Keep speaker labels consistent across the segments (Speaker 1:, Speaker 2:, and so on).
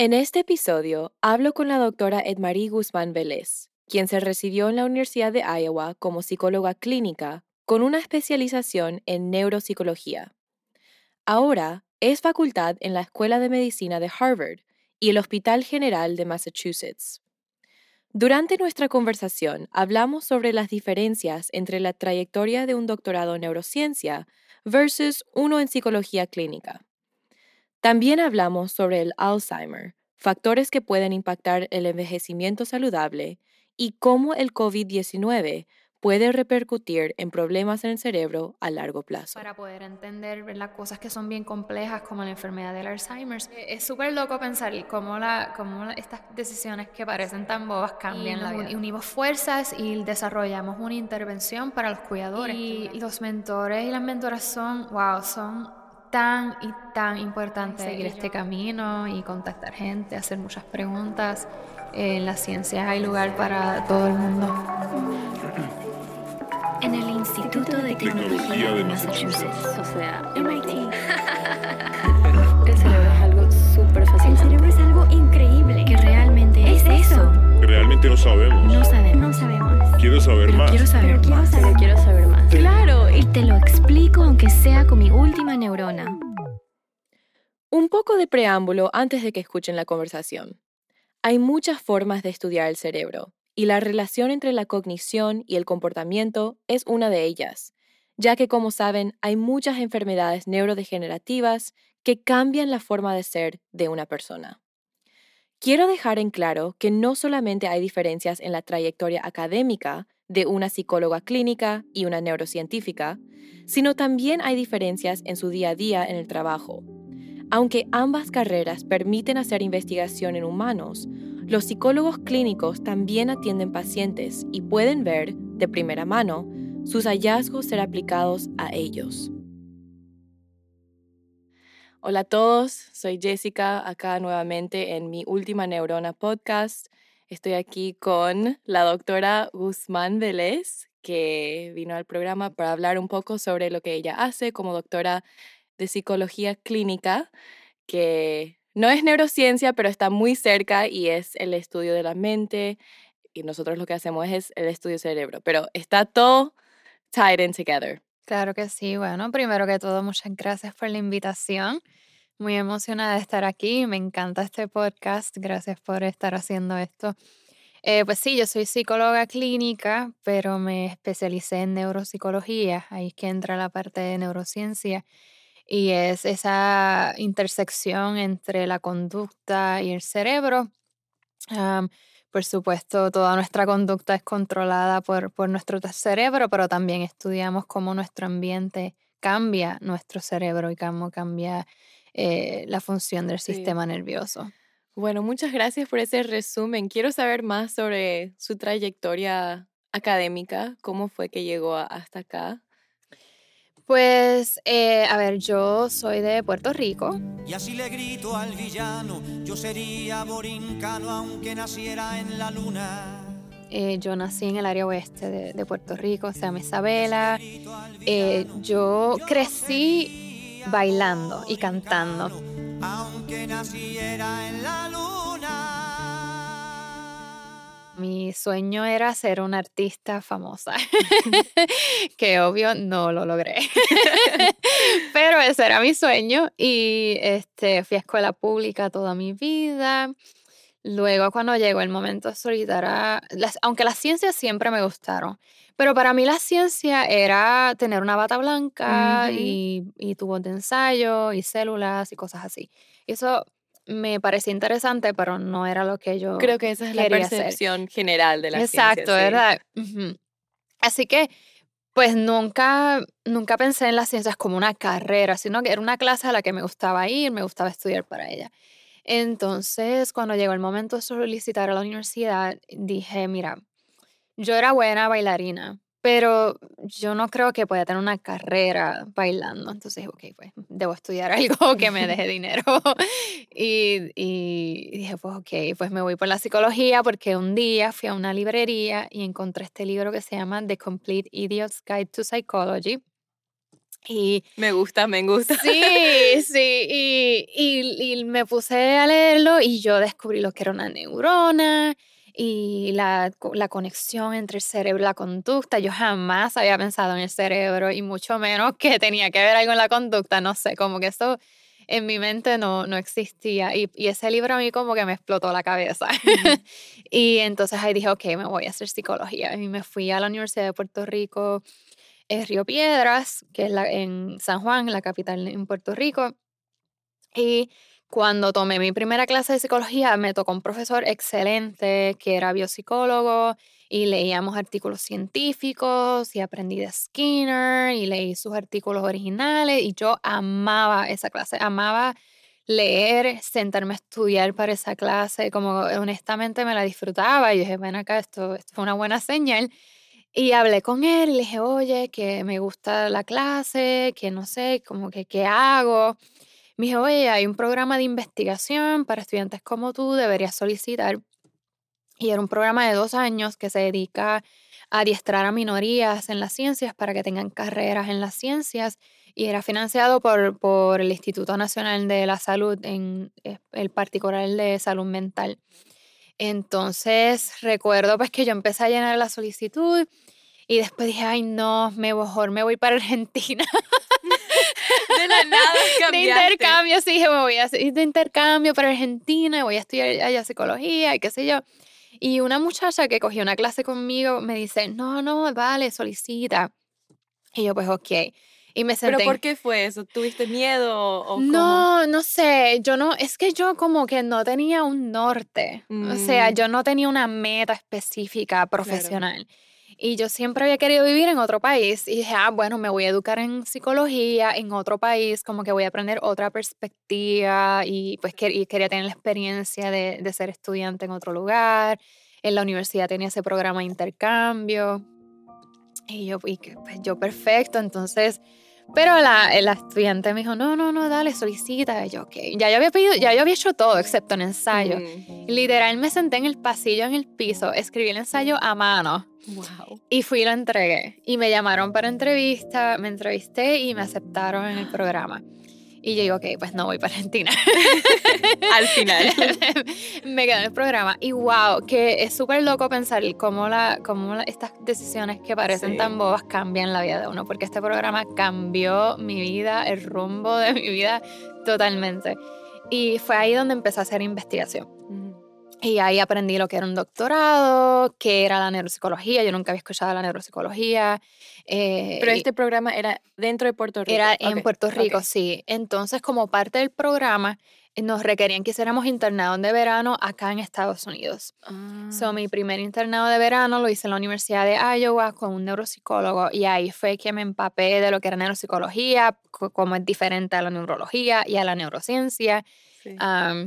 Speaker 1: En este episodio hablo con la doctora Edmarie Guzmán Vélez, quien se recibió en la Universidad de Iowa como psicóloga clínica con una especialización en neuropsicología. Ahora es facultad en la Escuela de Medicina de Harvard y el Hospital General de Massachusetts. Durante nuestra conversación hablamos sobre las diferencias entre la trayectoria de un doctorado en neurociencia versus uno en psicología clínica. También hablamos sobre el Alzheimer, factores que pueden impactar el envejecimiento saludable y cómo el COVID-19 puede repercutir en problemas en el cerebro a largo plazo.
Speaker 2: Para poder entender las cosas que son bien complejas como la enfermedad del Alzheimer, es súper loco pensar cómo, la, cómo estas decisiones que parecen tan bobas cambian y la vida. unimos fuerzas y desarrollamos una intervención para los cuidadores. Y los mentores y las mentoras son, wow, son tan y tan importante seguir este camino y contactar gente, hacer muchas preguntas. En las ciencias hay lugar para todo el mundo.
Speaker 3: En el Instituto de Tecnología de Massachusetts, o sea, MIT. El cerebro es algo súper fácil.
Speaker 4: El cerebro es algo increíble.
Speaker 3: Que realmente es, eso.
Speaker 5: Realmente no sabemos.
Speaker 3: No sabemos.
Speaker 4: No sabemos.
Speaker 5: Quiero saber más.
Speaker 3: Quiero saber
Speaker 4: Pero
Speaker 3: más.
Speaker 4: quiero saber.
Speaker 3: Quiero saber más.
Speaker 4: Claro,
Speaker 3: Y te lo explico aunque sea con mi última neurona.
Speaker 1: Un poco de preámbulo antes de que escuchen la conversación. Hay muchas formas de estudiar el cerebro, y la relación entre la cognición y el comportamiento es una de ellas, ya que como saben hay muchas enfermedades neurodegenerativas que cambian la forma de ser de una persona. Quiero dejar en claro que no solamente hay diferencias en la trayectoria académica de una psicóloga clínica y una neurocientífica, sino también hay diferencias en su día a día en el trabajo. Aunque ambas carreras permiten hacer investigación en humanos, los psicólogos clínicos también atienden pacientes y pueden ver, de primera mano, sus hallazgos ser aplicados a ellos. Hola a todos, soy Jessica, acá nuevamente en mi última neurona podcast. Estoy aquí con la doctora Guzmán Vélez, que vino al programa para hablar un poco sobre lo que ella hace como doctora de psicología clínica, que no es neurociencia, pero está muy cerca y es el estudio de la mente. Y nosotros lo que hacemos es el estudio cerebro, pero está todo tied in together.
Speaker 2: Claro que sí. Bueno, primero que todo, muchas gracias por la invitación. Muy emocionada de estar aquí. Me encanta este podcast. Gracias por estar haciendo esto. Eh, pues sí, yo soy psicóloga clínica, pero me especialicé en neuropsicología. Ahí es que entra la parte de neurociencia. Y es esa intersección entre la conducta y el cerebro. Am, por supuesto, toda nuestra conducta es controlada por, por nuestro cerebro, pero también estudiamos cómo nuestro ambiente cambia nuestro cerebro y cómo cambia eh, la función del
Speaker 1: Sí.
Speaker 2: sistema nervioso.
Speaker 1: Bueno, muchas gracias por ese resumen. Quiero saber más sobre su trayectoria académica, cómo fue que llegó a- hasta acá.
Speaker 2: Pues, eh, a ver, yo soy de Puerto Rico.
Speaker 6: Y así le grito al villano, yo sería borincano aunque naciera en la luna.
Speaker 2: eh, yo nací en el área oeste de, de Puerto Rico, se llama Isabela. Eh, yo crecí bailando y cantando.
Speaker 6: Aunque naciera en la luna.
Speaker 2: Mi sueño era ser una artista famosa, que obvio no lo logré. Pero ese era mi sueño y este, fui a escuela pública toda mi vida. Luego cuando llegó el momento de solicitar, las, aunque las ciencias siempre me gustaron, pero para mí la ciencia era tener una bata blanca y, y tubos de ensayo y células y cosas así. Eso me parecía interesante, pero no era lo que yo
Speaker 1: Creo que esa es la
Speaker 2: hacer.
Speaker 1: percepción general de la
Speaker 2: Exacto,
Speaker 1: ciencia, sí.
Speaker 2: ¿verdad? Así que pues nunca, nunca pensé en las ciencias como una carrera, sino que era una clase a la que me gustaba ir, me gustaba estudiar para ella. Entonces, cuando llegó el momento de solicitar a la universidad, dije, mira, yo era buena bailarina, pero yo no creo que pueda tener una carrera bailando. Entonces, ok, pues debo estudiar algo que me deje dinero. y, y, dije, pues ok, pues me voy por la psicología porque un día fui a una librería y encontré este libro que se llama The Complete Idiot's Guide to Psychology. Y
Speaker 1: me gusta, me gusta.
Speaker 2: Sí, sí, y, y, y me puse a leerlo y yo descubrí lo que era una neurona y la, la, conexión entre el cerebro y la conducta. Yo jamás había pensado en el cerebro y mucho menos que tenía que ver algo en la conducta, no sé, como que eso en mi mente no, no existía. Y, y ese libro a mí como que me explotó la cabeza. y entonces ahí dije, ok, me voy a hacer psicología. Y me fui a la Universidad de Puerto Rico, en Río Piedras, que es la, en San Juan, la capital en Puerto Rico. Y cuando tomé mi primera clase de psicología, me tocó un profesor excelente que era biopsicólogo y leíamos artículos científicos y aprendí de Skinner y leí sus artículos originales y yo amaba esa clase, amaba leer, sentarme a estudiar para esa clase, como honestamente me la disfrutaba y dije, ven acá, esto, esto fue una buena señal. Y hablé con él y le dije, oye, que me gusta la clase, que no sé, como que qué hago. Me dijo, oye, hay un programa de investigación para estudiantes como tú, deberías solicitar. Y era un programa de dos años que se dedica a adiestrar a minorías en las ciencias para que tengan carreras en las ciencias y era financiado por, por el Instituto Nacional de la Salud, en eh, el particular de salud mental. Entonces recuerdo pues que yo empecé a llenar la solicitud y después dije, ay no, mejor me voy para Argentina.
Speaker 1: de la nada
Speaker 2: De intercambio, sí, dije, me voy a hacer de intercambio para Argentina, voy a estudiar allá psicología y qué sé yo. Y una muchacha que cogió una clase conmigo me dice, no, no, vale, solicita. Y yo, pues, ok. Y me senté.
Speaker 1: ¿Pero por qué fue eso? ¿Tuviste miedo o
Speaker 2: No, no sé. Yo no, es que yo como que no tenía un norte. O sea, mm. yo no tenía una meta específica profesional. Y yo siempre había querido vivir en otro país y dije, ah, bueno, me voy a educar en psicología en otro país, como que voy a aprender otra perspectiva y pues quería tener la experiencia de, ser estudiante en otro lugar. En la universidad tenía ese programa de intercambio. Y yo, y pues yo perfecto, entonces pero la, la, estudiante me dijo, no, no, no, dale, solicita. Y yo, ok. Ya yo había pedido, ya yo había hecho todo excepto un ensayo. Literal, me senté en el pasillo, en el piso, escribí el ensayo a mano.
Speaker 1: Wow.
Speaker 2: Y fui y lo entregué. Y me llamaron para entrevista, me entrevisté y me aceptaron en el programa. Y yo digo, ok, pues no voy para Argentina.
Speaker 1: Al final.
Speaker 2: me quedé en el programa. Y wow, que es súper loco pensar cómo, la, cómo estas decisiones que parecen tan bobas cambian la vida de uno. Porque este programa cambió mi vida, el rumbo de mi vida totalmente. Y fue ahí donde empecé a hacer investigación. Y ahí aprendí lo que era un doctorado, qué era la neuropsicología. Yo nunca había escuchado la neuropsicología.
Speaker 1: Eh, Pero este programa era dentro de Puerto Rico.
Speaker 2: Era en Puerto Rico, sí. Entonces, como parte del programa, eh, nos requerían que hiciéramos internados de verano acá en Estados Unidos. Ah. So, mi primer internado de verano lo hice en la Universidad de Iowa con un neuropsicólogo y ahí fue que me empapé de lo que era neuropsicología, cómo es diferente a la neurología y a la neurociencia.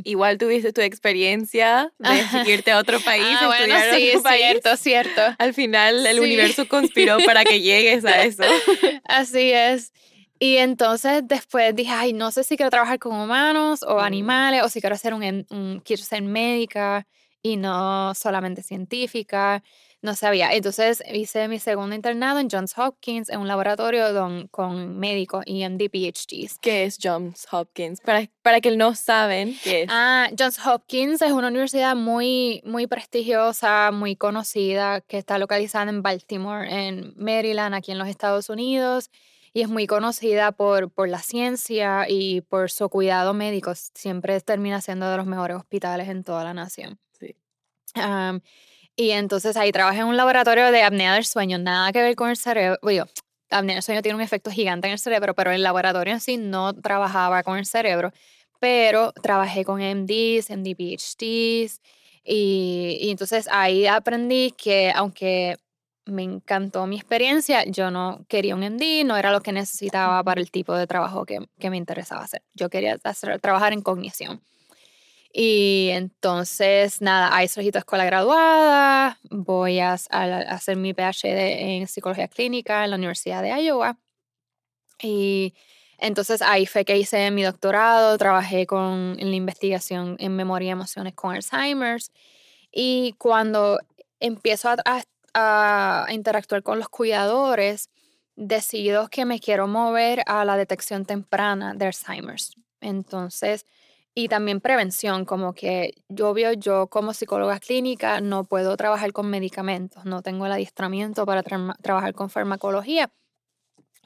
Speaker 1: Igual tuviste tu experiencia de irte a otro país,
Speaker 2: ah, bueno, sí, cierto, cierto.
Speaker 1: Al final el universo conspiró para que llegues a eso.
Speaker 2: Así es. Y entonces después dije, ay, no sé si quiero trabajar con humanos o mm. animales, o si quiero ser un quiero ser médica y no solamente científica no sabía. Entonces hice mi segundo internado en Johns Hopkins en un laboratorio don, con médicos y MD PhDs.
Speaker 1: ¿Qué es Johns Hopkins? Para, para que no saben qué es.
Speaker 2: Ah, Johns Hopkins es una universidad muy, muy prestigiosa, muy conocida, que está localizada en Baltimore, en Maryland, aquí en los Estados Unidos. Y es muy conocida por, por la ciencia y por su cuidado médico. Siempre termina siendo de los mejores hospitales en toda la nación.
Speaker 1: Sí.
Speaker 2: Y entonces ahí trabajé en un laboratorio de apnea del sueño, nada que ver con el cerebro. Bueno, apnea del sueño tiene un efecto gigante en el cerebro, pero el laboratorio en sí no trabajaba con el cerebro. Pero trabajé con MDs, MD PhDs, y, y entonces ahí aprendí que aunque me encantó mi experiencia. Yo no quería un MD, no era lo que necesitaba para el tipo de trabajo que, que me interesaba hacer. Yo quería hacer, trabajar en cognición. Y entonces, nada, ahí solicito escuela graduada, voy a, hacer mi PhD en psicología clínica en la Universidad de Iowa. Y entonces ahí fue que hice mi doctorado, trabajé con, en la investigación en memoria y emociones con Alzheimer's. Y cuando empiezo a, a, interactuar con los cuidadores, decido que me quiero mover a la detección temprana de Alzheimer's. Entonces, y también prevención, como que yo veo, yo como psicóloga clínica no puedo trabajar con medicamentos, no tengo el adiestramiento para trabajar con farmacología,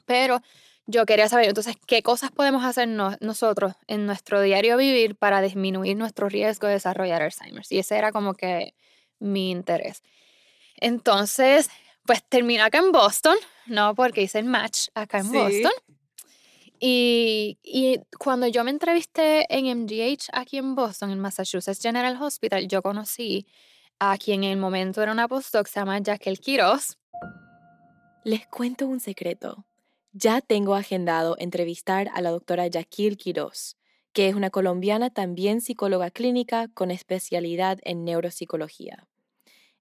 Speaker 2: pero yo quería saber entonces qué cosas podemos hacer nosotros en nuestro diario vivir para disminuir nuestro riesgo de desarrollar Alzheimer. Y ese era como que mi interés. Entonces, pues terminé acá en Boston, ¿no? Porque hice el match acá en Boston. Y, cuando yo me entrevisté en MGH aquí en Boston, en Massachusetts General Hospital, yo conocí a quien en el momento era una postdoc, se llama Jaquel Quiroz.
Speaker 1: Les cuento un secreto. Ya tengo agendado entrevistar a la doctora Jaquil Quiroz, que es una colombiana también psicóloga clínica con especialidad en neuropsicología.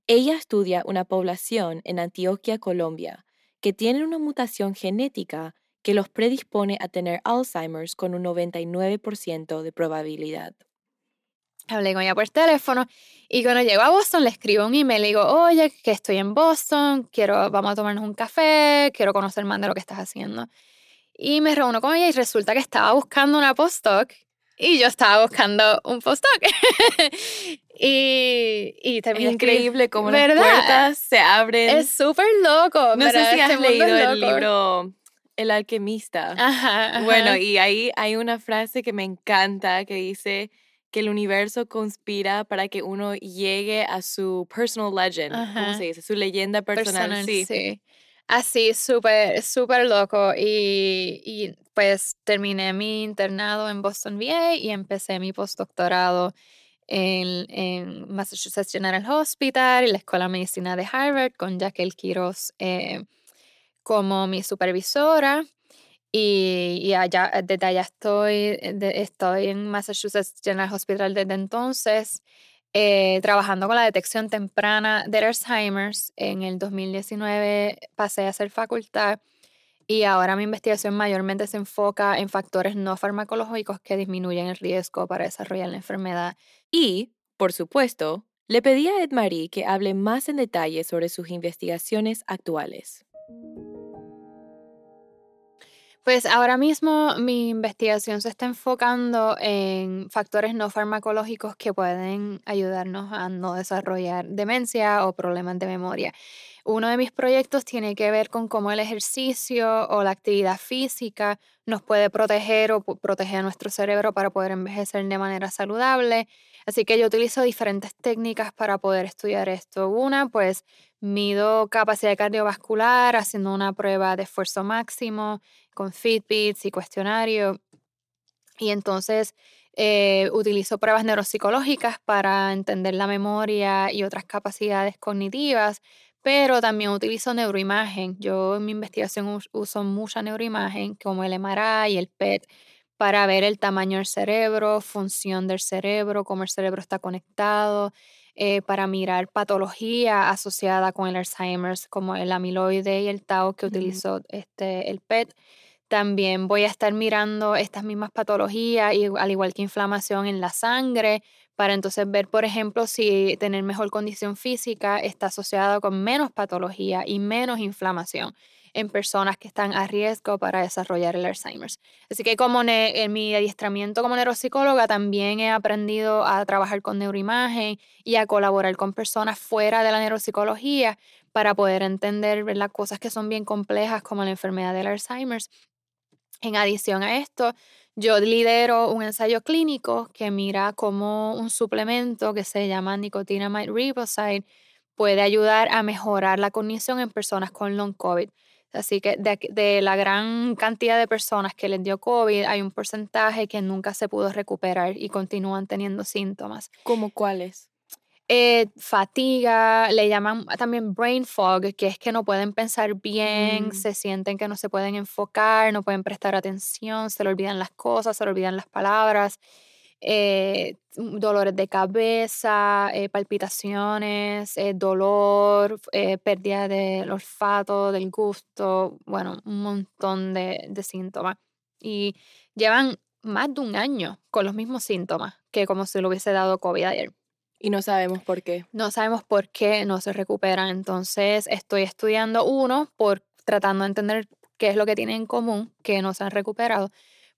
Speaker 1: Ella estudia una población en Antioquia, Colombia, que tiene una mutación genética que los predispone a tener Alzheimer's con un 99% de probabilidad.
Speaker 2: Hablé con ella por teléfono y cuando llego a Boston le escribo un email, le digo, oye, que estoy en Boston, quiero, vamos a tomarnos un café, quiero conocer más de lo que estás haciendo. Y me reúno con ella y resulta que estaba buscando una postdoc y yo estaba buscando un postdoc. y, y terminé
Speaker 1: Es increíble cómo las puertas se abren.
Speaker 2: Es súper loco.
Speaker 1: No sé si has
Speaker 2: Este
Speaker 1: leído
Speaker 2: mundo es
Speaker 1: el libro El alquimista.
Speaker 2: Ajá, ajá.
Speaker 1: Bueno, y ahí hay una frase que me encanta que dice que el universo conspira para que uno llegue a su personal legend, ¿cómo
Speaker 2: Ajá.
Speaker 1: se dice? Su leyenda personal,
Speaker 2: personal,
Speaker 1: sí.
Speaker 2: sí. Así, súper, súper loco. Y, y pues terminé mi internado en Boston VA y empecé mi postdoctorado en, en Massachusetts General Hospital y la Escuela de Medicina de Harvard con Jaquel Quiroz eh, como mi supervisora. Y, y allá, desde allá estoy, de- estoy en Massachusetts General Hospital desde entonces eh, trabajando con la detección temprana del Alzheimer's. En el 2019 pasé a hacer facultad y ahora mi investigación mayormente se enfoca en factores no farmacológicos que disminuyen el riesgo para desarrollar la enfermedad.
Speaker 1: Y, por supuesto, le pedí a Ed Marie que hable más en detalle sobre sus investigaciones actuales.
Speaker 2: Pues ahora mismo mi investigación se está enfocando en factores no farmacológicos que pueden ayudarnos a no desarrollar demencia o problemas de memoria. Uno de mis proyectos tiene que ver con cómo el ejercicio o la actividad física nos puede proteger o proteger a nuestro cerebro para poder envejecer de manera saludable. Así que yo utilizo diferentes técnicas para poder estudiar esto. Una, pues mido capacidad cardiovascular haciendo una prueba de esfuerzo máximo con Fitbits y cuestionario. Y entonces eh, utilizo pruebas neuropsicológicas para entender la memoria y otras capacidades cognitivas, pero también utilizo neuroimagen. Yo en mi investigación us- uso mucha neuroimagen, como el MRI y el PET, para ver el tamaño del cerebro, función del cerebro, cómo el cerebro está conectado, eh, para mirar patología asociada con el Alzheimer's, como el amiloide y el tau que
Speaker 1: Ujú.
Speaker 2: utilizo este, el PET. También voy a estar mirando estas mismas patologías, y, al igual que inflamación en la sangre, para entonces ver, por ejemplo, si tener mejor condición física está asociado con menos patología y menos inflamación en personas que están a riesgo para desarrollar el Alzheimer's. Así que como en mi adiestramiento como neuropsicóloga también he aprendido a trabajar con neuroimagen y a colaborar con personas fuera de la neuropsicología para poder entender ¿verdad? cosas que son bien complejas como la enfermedad del Alzheimer's. En adición a esto, yo lidero un ensayo clínico que mira cómo un suplemento que se llama nicotinamide riboside puede ayudar a mejorar la cognición en personas con long COVID. Así que de, de la gran cantidad de personas que les dio COVID, hay un porcentaje que nunca se pudo recuperar y continúan teniendo síntomas.
Speaker 1: ¿Cómo cuáles?
Speaker 2: Eh, fatiga, le llaman también brain fog, que es que no pueden pensar bien,
Speaker 1: Mm.
Speaker 2: se sienten que no se pueden enfocar, no pueden prestar atención, se le olvidan las cosas, se le olvidan las palabras, eh, mm, dolores de cabeza, eh, palpitaciones, eh, dolor, pérdida del olfato, del gusto, bueno, un montón de, de síntomas. Y llevan más de un año con los mismos síntomas que como si lo hubiese dado COVID ayer.
Speaker 1: Y no sabemos por qué.
Speaker 2: No sabemos por qué no se recuperan. Entonces, estoy estudiando uno por tratando de entender qué es lo que tienen en común, que no se han recuperado.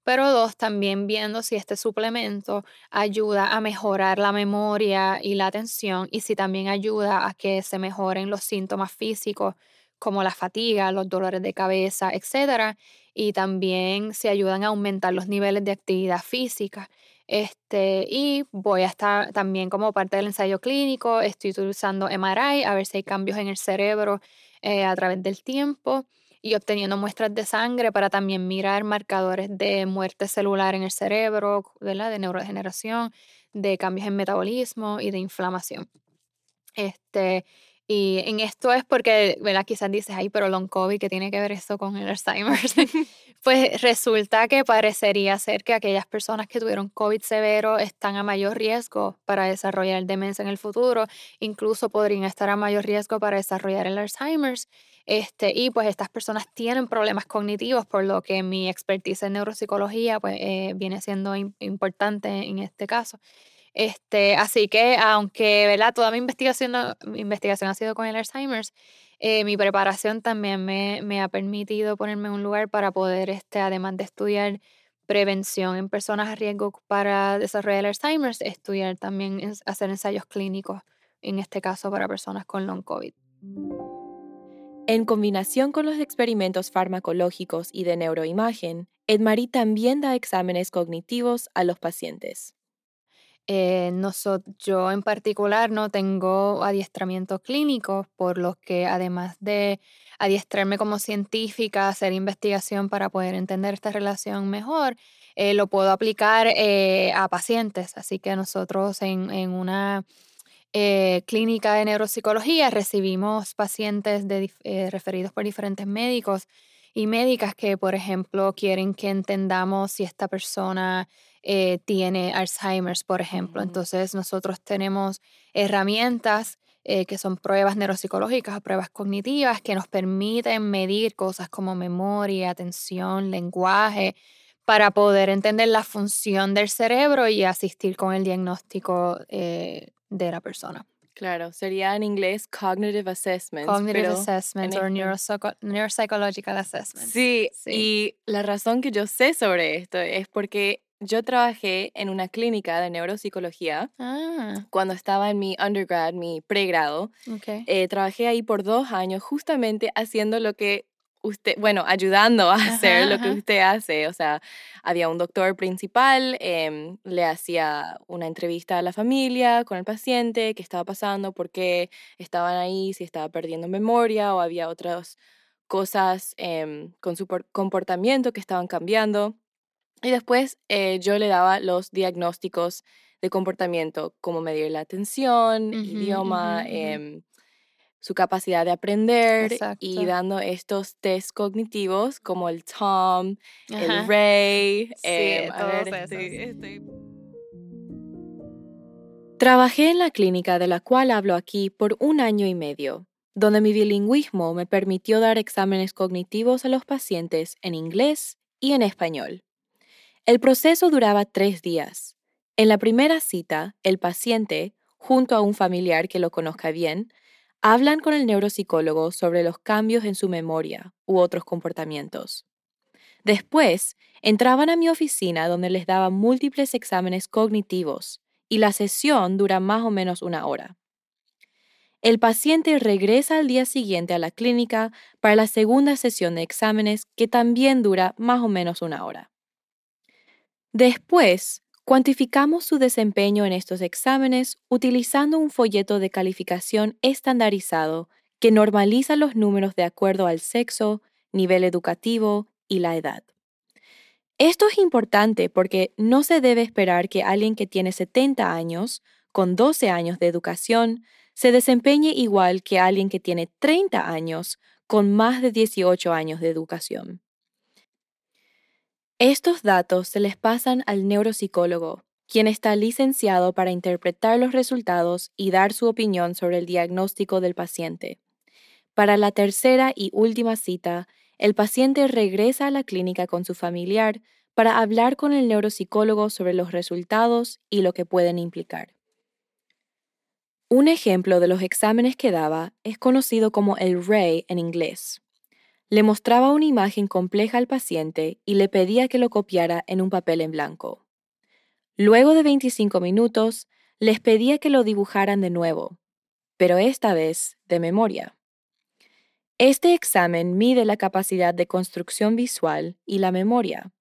Speaker 2: Pero dos, también viendo si este suplemento ayuda a mejorar la memoria y la atención y si también ayuda a que se mejoren los síntomas físicos como la fatiga, los dolores de cabeza, etcétera, y también si ayudan a aumentar los niveles de actividad física. Este, y voy a estar también como parte del ensayo clínico, estoy utilizando MRI a ver si hay cambios en el cerebro eh, a través del tiempo y obteniendo muestras de sangre para también mirar marcadores de muerte celular en el cerebro, ¿verdad? de neurodegeneración, de cambios en metabolismo y de inflamación. Este, y en esto es porque, ¿verdad? Quizás dices, ay, pero long COVID, ¿qué tiene que ver esto con el Alzheimer's? pues resulta que parecería ser que aquellas personas que tuvieron COVID severo están a mayor riesgo para desarrollar demencia en el futuro, incluso podrían estar a mayor riesgo para desarrollar el Alzheimer's. Este, y pues estas personas tienen problemas cognitivos, por lo que mi expertise en neuropsicología pues, eh, viene siendo im- importante en este caso. Este, así que, aunque ¿verdad? toda mi investigación, mi investigación ha sido con el Alzheimer's, eh, mi preparación también me, ha permitido ponerme en un lugar para poder, este, además de estudiar prevención en personas a riesgo para desarrollar Alzheimer's, estudiar también, hacer ensayos clínicos, en este caso para personas con long COVID.
Speaker 1: En combinación con los experimentos farmacológicos y de neuroimagen, Edmarie también da exámenes cognitivos a los pacientes.
Speaker 2: Eh, yo en particular no tengo adiestramiento clínico, por lo que además de adiestrarme como científica, hacer investigación para poder entender esta relación mejor, eh, lo puedo aplicar eh, a pacientes. Así que nosotros en, en una eh, clínica de neuropsicología recibimos pacientes de referidos por diferentes médicos y médicas que, por ejemplo, quieren que entendamos si esta persona eh, tiene Alzheimer's, por ejemplo. Entonces, nosotros tenemos herramientas eh, que son pruebas neuropsicológicas o pruebas cognitivas que nos permiten medir cosas como memoria, atención, lenguaje, para poder entender la función del cerebro y asistir con el diagnóstico eh, de la persona.
Speaker 1: Claro, sería en inglés cognitive assessments.
Speaker 2: Cognitive
Speaker 1: pero
Speaker 2: assessment
Speaker 1: en
Speaker 2: or
Speaker 1: este-
Speaker 2: neuropsycho- neuropsychological assessment.
Speaker 1: Sí,
Speaker 2: Sí.
Speaker 1: y la razón que yo sé sobre esto es porque yo trabajé en una clínica de neuropsicología
Speaker 2: Ah,
Speaker 1: cuando estaba en mi undergrad, mi pregrado.
Speaker 2: ok.
Speaker 1: Eh, trabajé ahí por dos años justamente haciendo lo que usted, bueno, ayudando a hacer
Speaker 2: Ajá,
Speaker 1: lo que usted hace. O sea, había un doctor principal, em, le hacía una entrevista a la familia con el paciente, qué estaba pasando, por qué estaban ahí, si estaba perdiendo memoria o había otras cosas em, con su por- comportamiento que estaban cambiando. Y después eh, yo le daba los diagnósticos de comportamiento, como medir la atención, idioma,
Speaker 2: ujú.
Speaker 1: Su capacidad de aprender
Speaker 2: Exacto.
Speaker 1: y dando estos test cognitivos como el TOM,
Speaker 2: Ajá.
Speaker 1: el Ray.
Speaker 2: Sí,
Speaker 1: a ver,
Speaker 2: todos
Speaker 1: estoy-
Speaker 2: esos.
Speaker 1: estoy- Trabajé en la clínica de la cual hablo aquí por un año y medio, donde mi bilingüismo me permitió dar exámenes cognitivos a los pacientes en inglés y en español. El proceso duraba tres días. En la primera cita, el paciente, junto a un familiar que lo conozca bien, hablan con el neuropsicólogo sobre los cambios en su memoria u otros comportamientos. Después, entraban a mi oficina donde les daba múltiples exámenes cognitivos y la sesión dura más o menos una hora. El paciente regresa al día siguiente a la clínica para la segunda sesión de exámenes que también dura más o menos una hora. Después, cuantificamos su desempeño en estos exámenes utilizando un folleto de calificación estandarizado que normaliza los números de acuerdo al sexo, nivel educativo y la edad. Esto es importante porque no se debe esperar que alguien que tiene 70 años, con 12 años de educación se desempeñe igual que alguien que tiene 30 años con más de 18 años de educación. Estos datos se les pasan al neuropsicólogo, quien está licenciado para interpretar los resultados y dar su opinión sobre el diagnóstico del paciente. Para la tercera y última cita, el paciente regresa a la clínica con su familiar para hablar con el neuropsicólogo sobre los resultados y lo que pueden implicar. Un ejemplo de los exámenes que daba es conocido como el RAY en inglés. Le mostraba una imagen compleja al paciente y le pedía que lo copiara en un papel en blanco. Luego de 25 minutos, les pedía que lo dibujaran de nuevo, pero esta vez de memoria. Este examen mide la capacidad de construcción visual y la memoria.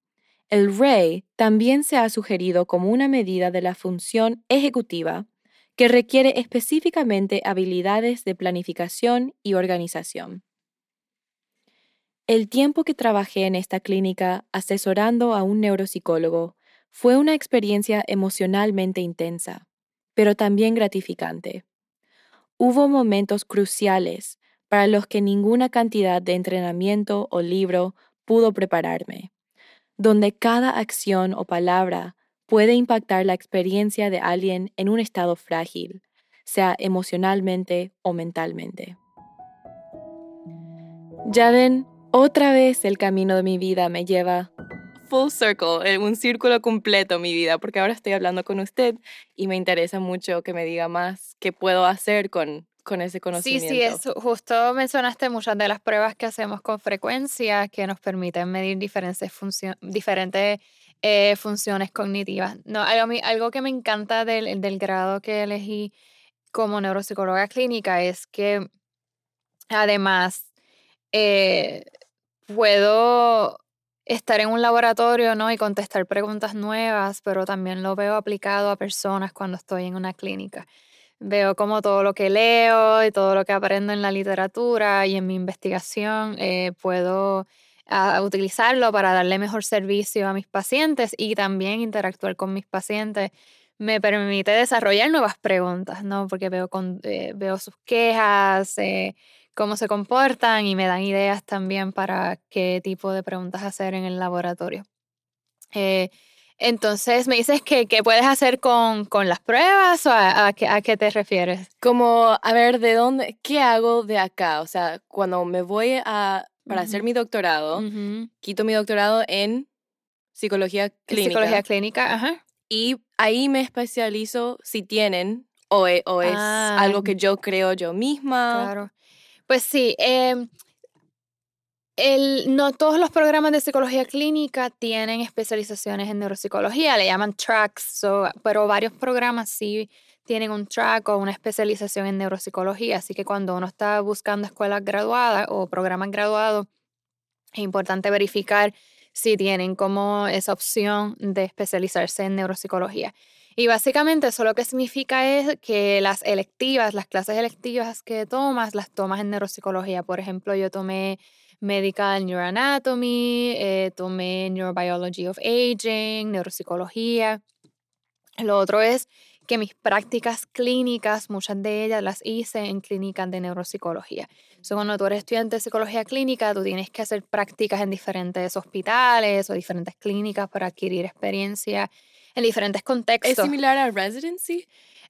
Speaker 1: El RAY también se ha sugerido como una medida de la función ejecutiva que requiere específicamente habilidades de planificación y organización. El tiempo que trabajé en esta clínica asesorando a un neuropsicólogo fue una experiencia emocionalmente intensa, pero también gratificante. Hubo momentos cruciales para los que ninguna cantidad de entrenamiento o libro pudo prepararme, donde cada acción o palabra puede impactar la experiencia de alguien en un estado frágil, sea emocionalmente o mentalmente. Ya ven, otra vez el camino de mi vida me lleva full circle, un círculo completo mi vida, porque ahora estoy hablando con usted y me interesa mucho que me diga más qué puedo hacer con, con ese conocimiento.
Speaker 2: Sí, sí, es, justo mencionaste muchas de las pruebas que hacemos con frecuencia que nos permiten medir diferentes, diferentes eh, funciones cognitivas. No, algo, algo que me encanta del, del grado que elegí como neuropsicóloga clínica es que además eh, puedo estar en un laboratorio ¿no? y contestar preguntas nuevas, pero también lo veo aplicado a personas cuando estoy en una clínica. Veo como todo lo que leo y todo lo que aprendo en la literatura y en mi investigación eh, puedo a utilizarlo para darle mejor servicio a mis pacientes y también interactuar con mis pacientes me permite desarrollar nuevas preguntas, ¿no? Porque veo, con, eh, veo sus quejas, eh, cómo se comportan y me dan ideas también para qué tipo de preguntas hacer en el laboratorio. Eh, entonces, me dices que qué puedes hacer con, con, las pruebas o a, a, qué, a, qué, te refieres?
Speaker 1: Como, a ver, ¿de dónde, qué hago de acá? O sea, cuando me voy a para hacer mi doctorado, quito mi doctorado en psicología clínica.
Speaker 2: Psicología clínica, ajá.
Speaker 1: Y ahí me especializo si tienen o, e, o es ah, algo que yo creo yo misma.
Speaker 2: Claro. Pues sí, eh, el, no todos los programas de psicología clínica tienen especializaciones en neuropsicología, le llaman tracks, pero varios programas sí tienen un track o una especialización en neuropsicología, así que cuando uno está buscando escuelas graduadas o programas graduados, es importante verificar si tienen como esa opción de especializarse en neuropsicología. Y básicamente eso lo que significa es que las electivas, las clases electivas que tomas, las tomas en neuropsicología. Por ejemplo, yo tomé Medical Neuroanatomy, eh, tomé Neurobiology of Aging, Neuropsicología. Lo otro es que mis prácticas clínicas, muchas de ellas las hice en clínicas de neuropsicología. So, cuando tú eres estudiante de psicología clínica, tú tienes que hacer prácticas en diferentes hospitales o diferentes clínicas para adquirir experiencia en diferentes contextos.
Speaker 1: ¿Es similar a residency?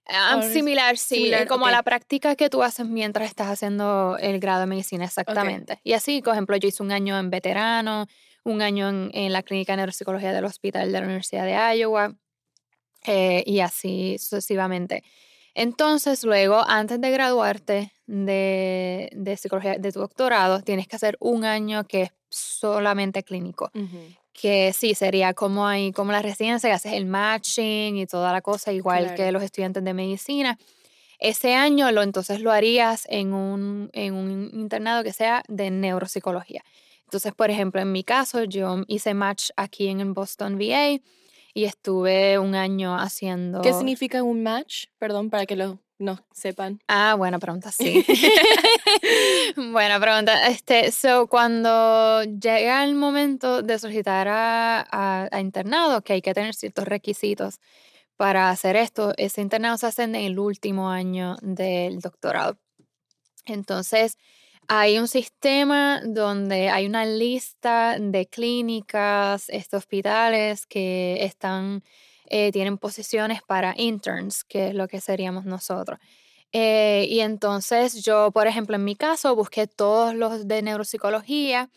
Speaker 2: Um, similar, sí, como a la práctica que tú haces mientras estás haciendo el grado de medicina, exactamente. Y así, por ejemplo, yo hice un año en veterano, un año en, en la clínica de neuropsicología del hospital de la Universidad de Iowa, eh, y así sucesivamente. Entonces, luego, antes de graduarte de, de, psicología, de tu doctorado, tienes que hacer un año que es solamente clínico. Que sí, sería como, ahí, como la residencia, que haces el matching y toda la cosa, igual que los estudiantes de medicina. Ese año lo, entonces lo harías en un, en un internado que sea de neuropsicología. Entonces, por ejemplo, en mi caso, yo hice match aquí en Boston VA y estuve un año haciendo...
Speaker 1: ¿Qué significa un match? Perdón, para que lo no sepan.
Speaker 2: Ah, buena pregunta, sí. buena pregunta. Este, so, cuando llega el momento de solicitar a, a, internado, que hay que tener ciertos requisitos para hacer esto, ese internado se hace en el último año del doctorado. Entonces, hay un sistema donde hay una lista de clínicas, este, hospitales que están, eh, tienen posiciones para interns, que es lo que seríamos nosotros. Eh, y entonces yo, por ejemplo, en mi caso, busqué todos los de neuropsicología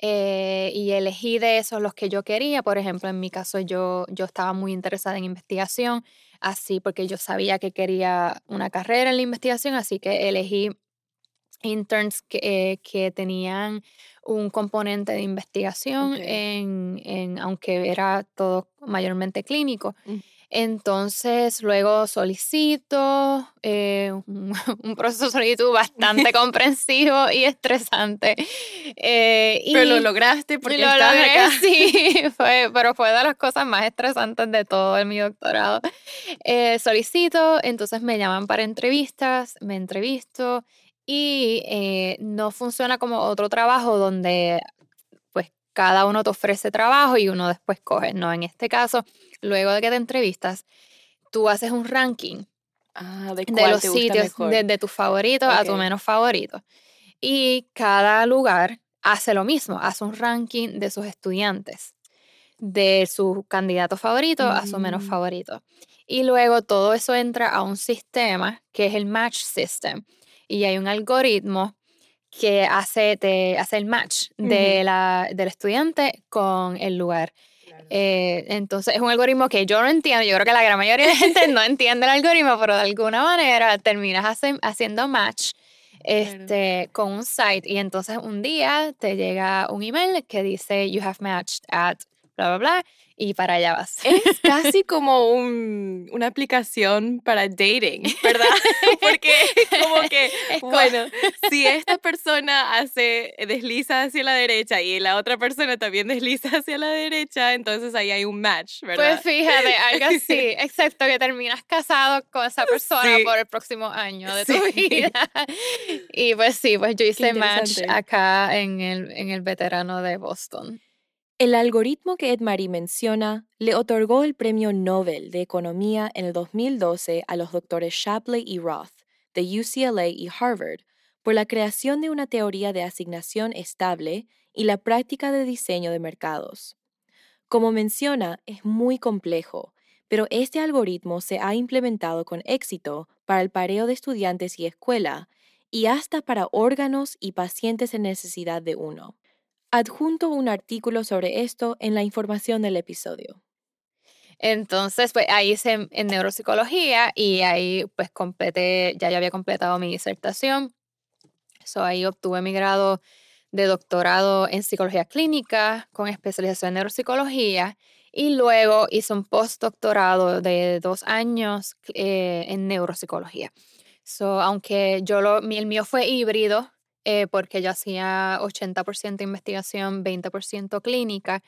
Speaker 2: eh, y elegí de esos los que yo quería. Por ejemplo, en mi caso yo, yo estaba muy interesada en investigación, así porque yo sabía que quería una carrera en la investigación, así que elegí interns que, eh, que tenían un componente de investigación, en, en, aunque era todo mayormente clínico. Mm. Entonces, luego solicito eh, un, proceso de solicitud bastante comprensivo y estresante.
Speaker 1: Eh, pero lo lograste porque lo logré, acá.
Speaker 2: Sí, fue, pero fue de las cosas más estresantes de todo en mi doctorado. solicito, entonces me llaman para entrevistas, me entrevisto y eh, no funciona como otro trabajo donde pues cada uno te ofrece trabajo y uno después coge. No, en este caso, luego de que te entrevistas, tú haces un ranking
Speaker 1: ah, de,
Speaker 2: los sitios, desde tu favorito a tu menos favorito. Y cada lugar hace lo mismo, hace un ranking de sus estudiantes, de su candidato favorito a su menos mm. favorito. Y luego todo eso entra a un sistema que es el match system y hay un algoritmo que hace, te, hace el match de la, del estudiante con el lugar. Eh, entonces es un algoritmo que yo no entiendo, yo creo que la gran mayoría de la gente no entiende el algoritmo, pero de alguna manera terminas haciendo match este, con un site. Y entonces un día te llega un email que dice you have matched at bla bla bla y para allá vas.
Speaker 1: Es casi como un, una aplicación para dating, ¿verdad? Porque como que, bueno, si esta persona hace, desliza hacia la derecha y la otra persona también desliza hacia la derecha, entonces ahí hay un match, ¿verdad?
Speaker 2: Pues fíjate, algo así, excepto que terminas casado con esa persona por el próximo año de tu vida. Y pues sí, pues yo hice match acá en el, en el veterano de Boston.
Speaker 1: El algoritmo que Ed menciona le otorgó el Premio Nobel de Economía en el 2012 a los doctores Shapley y Roth de UCLA y Harvard por la creación de una teoría de asignación estable y la práctica de diseño de mercados. Como menciona, es muy complejo, pero este algoritmo se ha implementado con éxito para el pareo de estudiantes y escuela, y hasta para órganos y pacientes en necesidad de uno. Adjunto un artículo sobre esto en la información del episodio.
Speaker 2: Entonces, pues ahí hice en neuropsicología y ahí pues completé, ya yo había completado mi disertación. So, ahí obtuve mi grado de doctorado en psicología clínica con especialización en neuropsicología y luego hice un postdoctorado de dos años eh, en neuropsicología. So, aunque yo lo, el mío fue híbrido, eh, porque yo hacía 80% investigación, 20% clínica.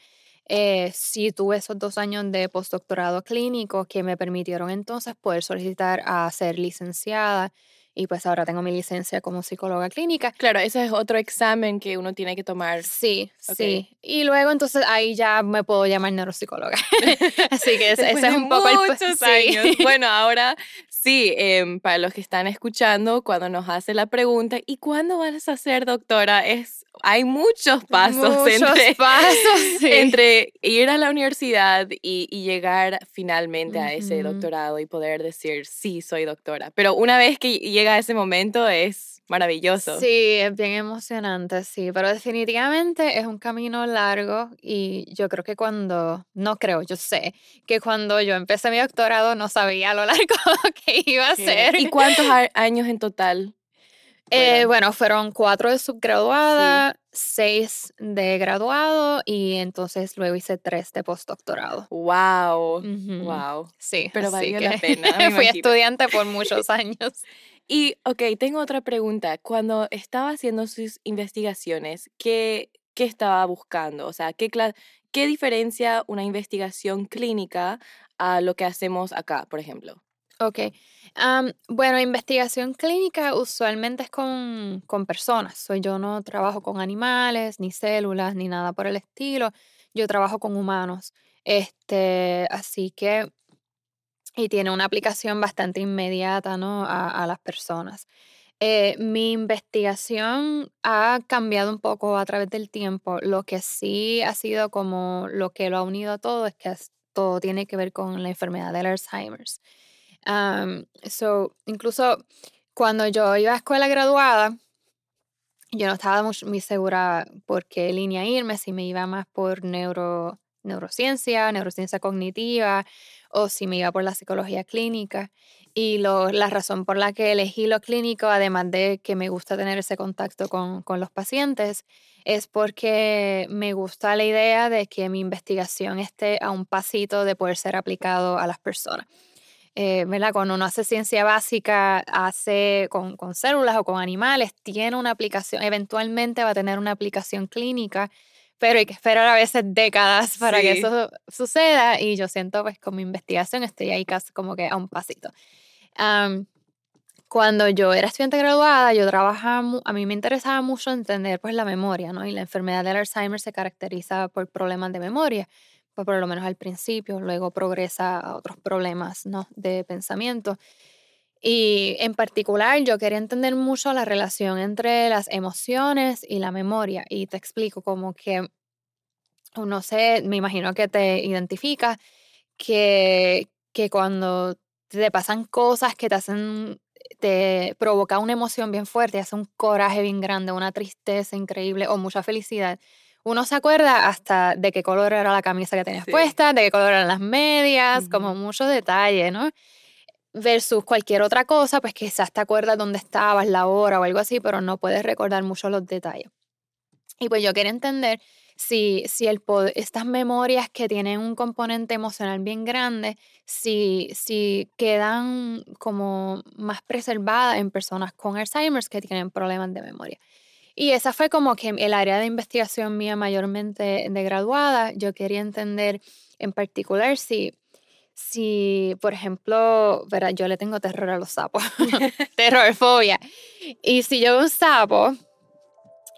Speaker 2: Eh, sí tuve esos dos años de postdoctorado clínico que me permitieron entonces poder solicitar a ser licenciada y pues ahora tengo mi licencia como psicóloga clínica.
Speaker 1: Claro, ese es otro examen que uno tiene que tomar.
Speaker 2: Sí, sí. Y luego entonces ahí ya me puedo llamar neuropsicóloga. Así que ese, es un poco
Speaker 1: muchos años. Bueno, ahora sí, em, para los que están escuchando, cuando nos hace la pregunta, ¿y cuándo vas a ser doctora? Es hay muchos pasos, entre,
Speaker 2: pasos
Speaker 1: entre ir a la universidad y, llegar finalmente a ese doctorado y poder decir, sí, soy doctora. Pero una vez que llega a ese momento es maravilloso.
Speaker 2: Sí, es bien emocionante, sí, pero definitivamente es un camino largo y yo creo que cuando, no creo, yo sé, que cuando yo empecé mi doctorado no sabía lo largo que iba a ser.
Speaker 1: ¿Y cuántos años en total?
Speaker 2: Eh, bueno, fueron cuatro de subgraduada, seis de graduado y entonces luego hice tres de postdoctorado.
Speaker 1: Wow, wow.
Speaker 2: Sí,
Speaker 1: pero valió la pena.
Speaker 2: fui estudiante por muchos años.
Speaker 1: Y, ok, tengo otra pregunta. Cuando estaba haciendo sus investigaciones, ¿qué, qué estaba buscando? O sea, ¿qué, ¿qué diferencia una investigación clínica a lo que hacemos acá, por ejemplo?
Speaker 2: Ok. bueno, investigación clínica usualmente es con, con personas. Soy yo no trabajo con animales, ni células, ni nada por el estilo. Yo trabajo con humanos. Este, así que y tiene una aplicación bastante inmediata ¿no? a, a las personas. Eh, mi investigación ha cambiado un poco a través del tiempo. Lo que sí ha sido como lo que lo ha unido a todo es que todo tiene que ver con la enfermedad del Alzheimer's. So, incluso cuando yo iba a escuela graduada, yo no estaba muy, segura por qué línea irme, si me iba más por neuro, neurociencia, neurociencia cognitiva, o si me iba por la psicología clínica. Y lo, la razón por la que elegí lo clínico, además de que me gusta tener ese contacto con, con los pacientes, es porque me gusta la idea de que mi investigación esté a un pasito de poder ser aplicado a las personas. Eh, Cuando uno hace ciencia básica, hace con, con, células o con animales, tiene una aplicación, eventualmente va a tener una aplicación clínica pero hay que esperar a veces décadas para que eso suceda y yo siento pues con mi investigación estoy ahí casi como que a un pasito. cuando yo era estudiante graduada, yo trabajaba, a mí me interesaba mucho entender pues la memoria, ¿no? Y la enfermedad del Alzheimer se caracteriza por problemas de memoria, pues por lo menos al principio, luego progresa a otros problemas, ¿no? De pensamiento. Y en particular yo quería entender mucho la relación entre las emociones y la memoria. Y te explico como que, no sé, me imagino que te identifica que, que cuando te pasan cosas que te hacen, te provoca una emoción bien fuerte, hace un coraje bien grande, una tristeza increíble o mucha felicidad. Uno se acuerda hasta de qué color era la camisa que tenías puesta, de qué color eran las medias, como muchos detalles, ¿no? versus cualquier otra cosa, pues quizás te acuerdas dónde estabas, la hora o algo así, pero no puedes recordar mucho los detalles. Y pues yo quería entender si, si el estas memorias que tienen un componente emocional bien grande, si, si quedan como más preservadas en personas con Alzheimer que tienen problemas de memoria. Y esa fue como que el área de investigación mía mayormente de graduada. Yo quería entender en particular si si, por ejemplo, ¿verdad? yo le tengo terror a los sapos, terrorfobia, y si yo un sapo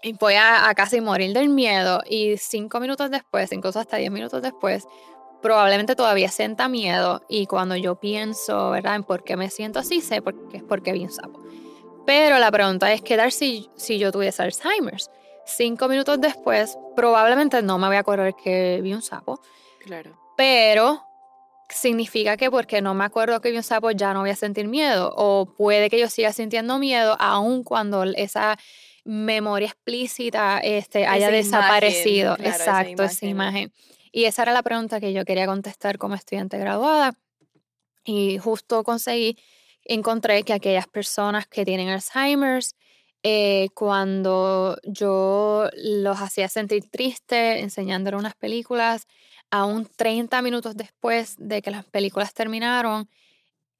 Speaker 2: y voy a, casi morir del miedo y cinco minutos después, incluso hasta diez minutos después, probablemente todavía sienta miedo y cuando yo pienso, ¿verdad?, en por qué me siento así, sé porque es porque vi un sapo. Pero la pregunta es, ¿qué tal si, si yo tuviese Alzheimer's? Cinco minutos después, probablemente no me voy a acordar que vi un sapo.
Speaker 1: Claro.
Speaker 2: Pero significa que porque no me acuerdo que vi un sapo ya no voy a sentir miedo. O puede que yo siga sintiendo miedo aun cuando esa memoria explícita este, haya desaparecido. Exacto, esa imagen. Y esa era la pregunta que yo quería contestar como estudiante graduada. Y justo conseguí, encontré que aquellas personas que tienen Alzheimer's, eh, cuando yo los hacía sentir tristes enseñándole unas películas, aún 30 minutos después de que las películas terminaron,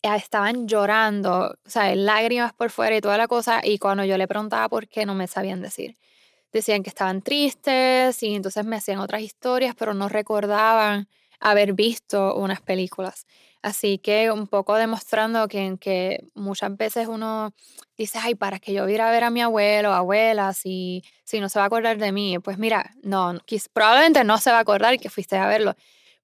Speaker 2: eh, estaban llorando, o sea, lágrimas por fuera y toda la cosa, y cuando yo le preguntaba por qué, no me sabían decir. Decían que estaban tristes y entonces me hacían otras historias, pero no recordaban haber visto unas películas. Así que un poco demostrando que, que muchas veces uno dice, ay, para que yo ir a ver a mi abuelo abuela, si, si no se va a acordar de mí. Pues mira, no, probablemente no se va a acordar que fuiste a verlo.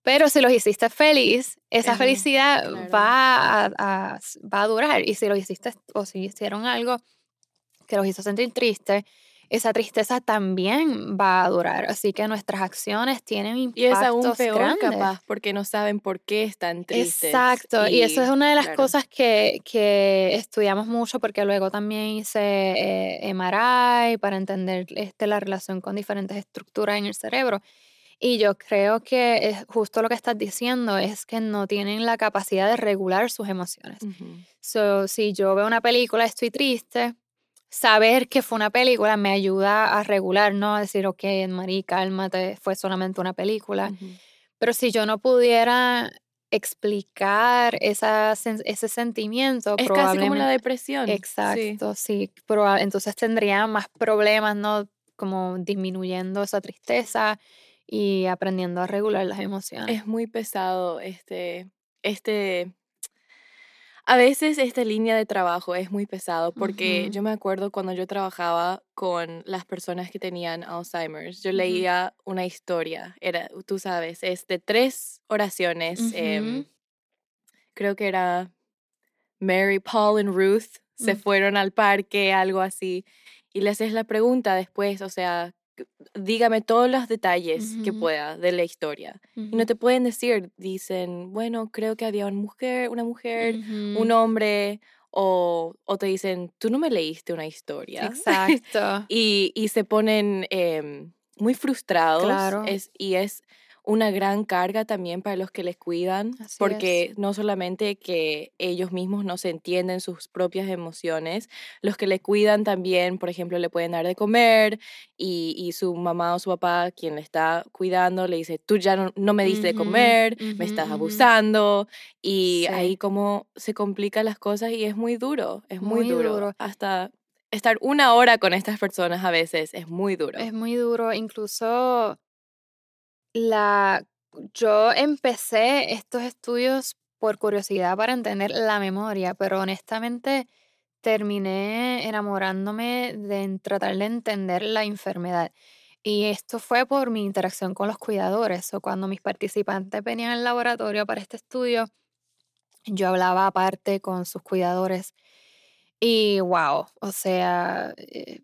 Speaker 2: Pero si los hiciste feliz, esa felicidad va, a, va a durar. Y si los hiciste o si hicieron algo que los hizo sentir tristes, esa tristeza también va a durar. Así que nuestras acciones tienen impactos
Speaker 1: Y es aún peor capaz porque no saben por qué están tristes.
Speaker 2: Exacto, y, eso es una de las cosas que, que, estudiamos mucho porque luego también hice eh, MRI para entender este, la relación con diferentes estructuras en el cerebro. Y yo creo que es justo lo que estás diciendo es que no tienen la capacidad de regular sus emociones. so, si yo veo una película, estoy triste, saber que fue una película me ayuda a regular, ¿no? A decir, ok, Marí, cálmate, fue solamente una película. Pero si yo no pudiera explicar esa, ese sentimiento,
Speaker 1: es casi como la depresión.
Speaker 2: Exacto, sí. entonces tendría más problemas, ¿no? Como disminuyendo esa tristeza y aprendiendo a regular las emociones.
Speaker 1: Es muy pesado este, este a veces esta línea de trabajo es muy pesado porque yo me acuerdo cuando yo trabajaba con las personas que tenían Alzheimer's, yo leía una historia, era, tú sabes, es de tres oraciones, em, creo que era Mary, Paul y Ruth, se
Speaker 2: Mm.
Speaker 1: fueron al parque, algo así, y le haces la pregunta después, o sea, dígame todos los detalles que pueda de la historia. Y no te pueden decir, dicen, bueno, creo que había una mujer, una mujer, un hombre, o, o te dicen, tú no me leíste una historia.
Speaker 2: Exacto.
Speaker 1: y, y se ponen em, muy frustrados
Speaker 2: Claro.
Speaker 1: es, y es una gran carga también para los que les cuidan,
Speaker 2: Así es.
Speaker 1: porque no solamente que ellos mismos no se entienden sus propias emociones, los que le cuidan también, por ejemplo, le pueden dar de comer y, y su mamá o su papá, quien le está cuidando, le dice, tú ya no, no me diste de comer, me estás abusando, y
Speaker 2: Sí.
Speaker 1: ahí como se complican las cosas y es muy duro, es muy,
Speaker 2: Muy
Speaker 1: duro.
Speaker 2: duro.
Speaker 1: Hasta estar una hora con estas personas a veces es muy duro.
Speaker 2: Es muy duro. Incluso la yo empecé estos estudios por curiosidad para entender la memoria, pero honestamente terminé enamorándome de tratar de entender la enfermedad. Y esto fue por mi interacción con los cuidadores. O cuando mis participantes venían al laboratorio para este estudio, yo hablaba aparte con sus cuidadores. Y wow, o sea, eh,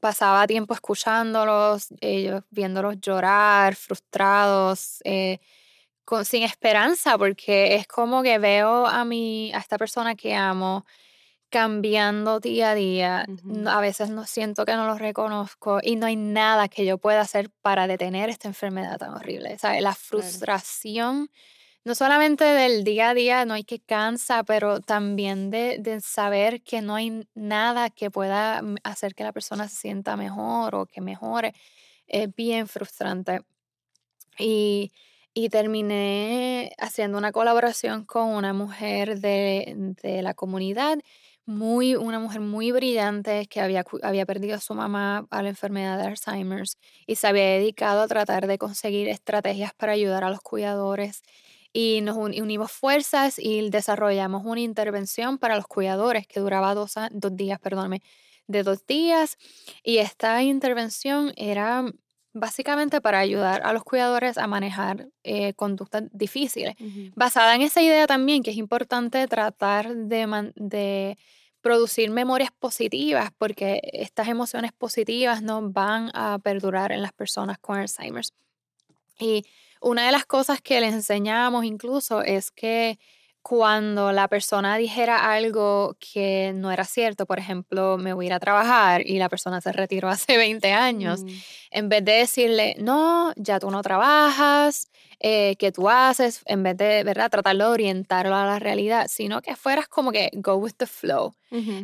Speaker 2: pasaba tiempo escuchándolos, ellos viéndolos llorar, frustrados, eh, con, sin esperanza, porque es como que veo a mi, a esta persona que amo cambiando día a día. A veces no siento que no los reconozco y no hay nada que yo pueda hacer para detener esta enfermedad tan horrible. ¿sabes? La frustración, no solamente del día a día, no hay que cansa, pero también de, de saber que no hay nada que pueda mm, hacer que la persona se sienta mejor o que mejore. Es bien frustrante. Y, y terminé haciendo una colaboración con una mujer de, de la comunidad, muy, una mujer muy brillante que había, había perdido a su mamá a la enfermedad de Alzheimer's y se había dedicado a tratar de conseguir estrategias para ayudar a los cuidadores. Y nos uni- unimos fuerzas y desarrollamos una intervención para los cuidadores que duraba dos, dos días, perdóname, de dos días. Y esta intervención era básicamente para ayudar a los cuidadores a manejar eh, conductas difíciles.
Speaker 1: Ujú.
Speaker 2: Basada en esa idea también que es importante tratar de, man- de producir memorias positivas porque estas emociones positivas no van a perdurar en las personas con Alzheimer's. Y una de las cosas que les enseñamos incluso es que cuando la persona dijera algo que no era cierto, por ejemplo, me voy a ir a trabajar y la persona se retiró hace 20 años,
Speaker 1: Mm.
Speaker 2: en vez de decirle, no, ya tú no trabajas, eh, ¿qué tú haces? En vez de, ¿verdad?, tratar de orientarlo a la realidad, sino que fueras como que go with the flow.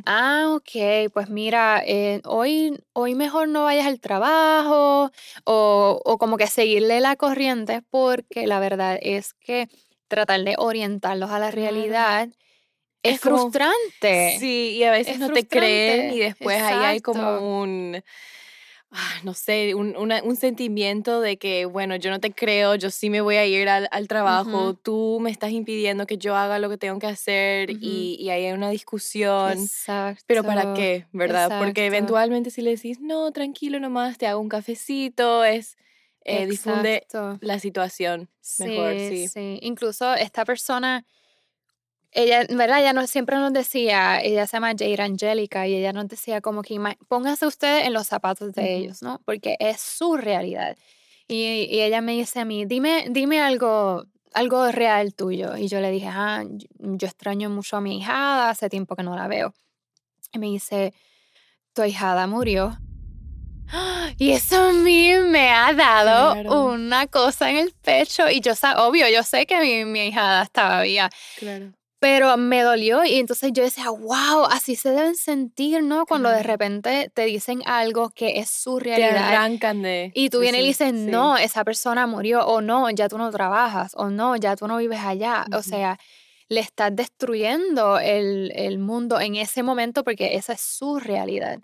Speaker 2: Ah, ok, pues mira, eh, hoy, hoy mejor no vayas al trabajo o, o como que seguirle la corriente porque la verdad es que tratar de orientarlos a la
Speaker 1: Claro.
Speaker 2: realidad es,
Speaker 1: como-
Speaker 2: frustrante.
Speaker 1: Sí, y a veces
Speaker 2: Es
Speaker 1: no te creen y después ahí hay como un, ah, no sé, un, una- un sentimiento de que, bueno, yo no te creo, yo sí me voy a ir al, al trabajo, tú me estás impidiendo que yo haga lo que tengo que hacer y, y ahí hay una discusión.
Speaker 2: Exacto.
Speaker 1: Pero ¿para qué? ¿Verdad? Porque eventualmente si le decís, no, tranquilo nomás, te hago un cafecito, es, eh, difunde la situación mejor, sí.
Speaker 2: sí. Incluso esta persona, ella, ¿verdad? Ella nos, siempre nos decía, ella se llama Jaira Angélica y ella nos decía como que pónganse ustedes en los zapatos de ellos, ¿no? Porque es su realidad. Y, y ella me dice a mí, dime, dime algo, algo real tuyo. Y yo le dije, ah, yo extraño mucho a mi hijada, hace tiempo que no la veo. Y me dice, tu hijada murió. Y eso a mí me ha dado
Speaker 1: Claro.
Speaker 2: una cosa en el pecho. Y yo, obvio, yo sé que mi, mi hijada estaba viva,
Speaker 1: Claro.
Speaker 2: pero me dolió. Y entonces yo decía, wow, así se deben sentir, ¿no? Cuando de
Speaker 1: Claro.
Speaker 2: repente te dicen algo que es su
Speaker 1: Te
Speaker 2: realidad.
Speaker 1: arrancan de...
Speaker 2: Y tú vienes y
Speaker 1: decir,
Speaker 2: dices,
Speaker 1: sí.
Speaker 2: no, esa persona murió, o no, ya tú no trabajas, o no, ya tú no vives allá. O sea, le estás destruyendo el, el mundo en ese momento porque esa es su realidad.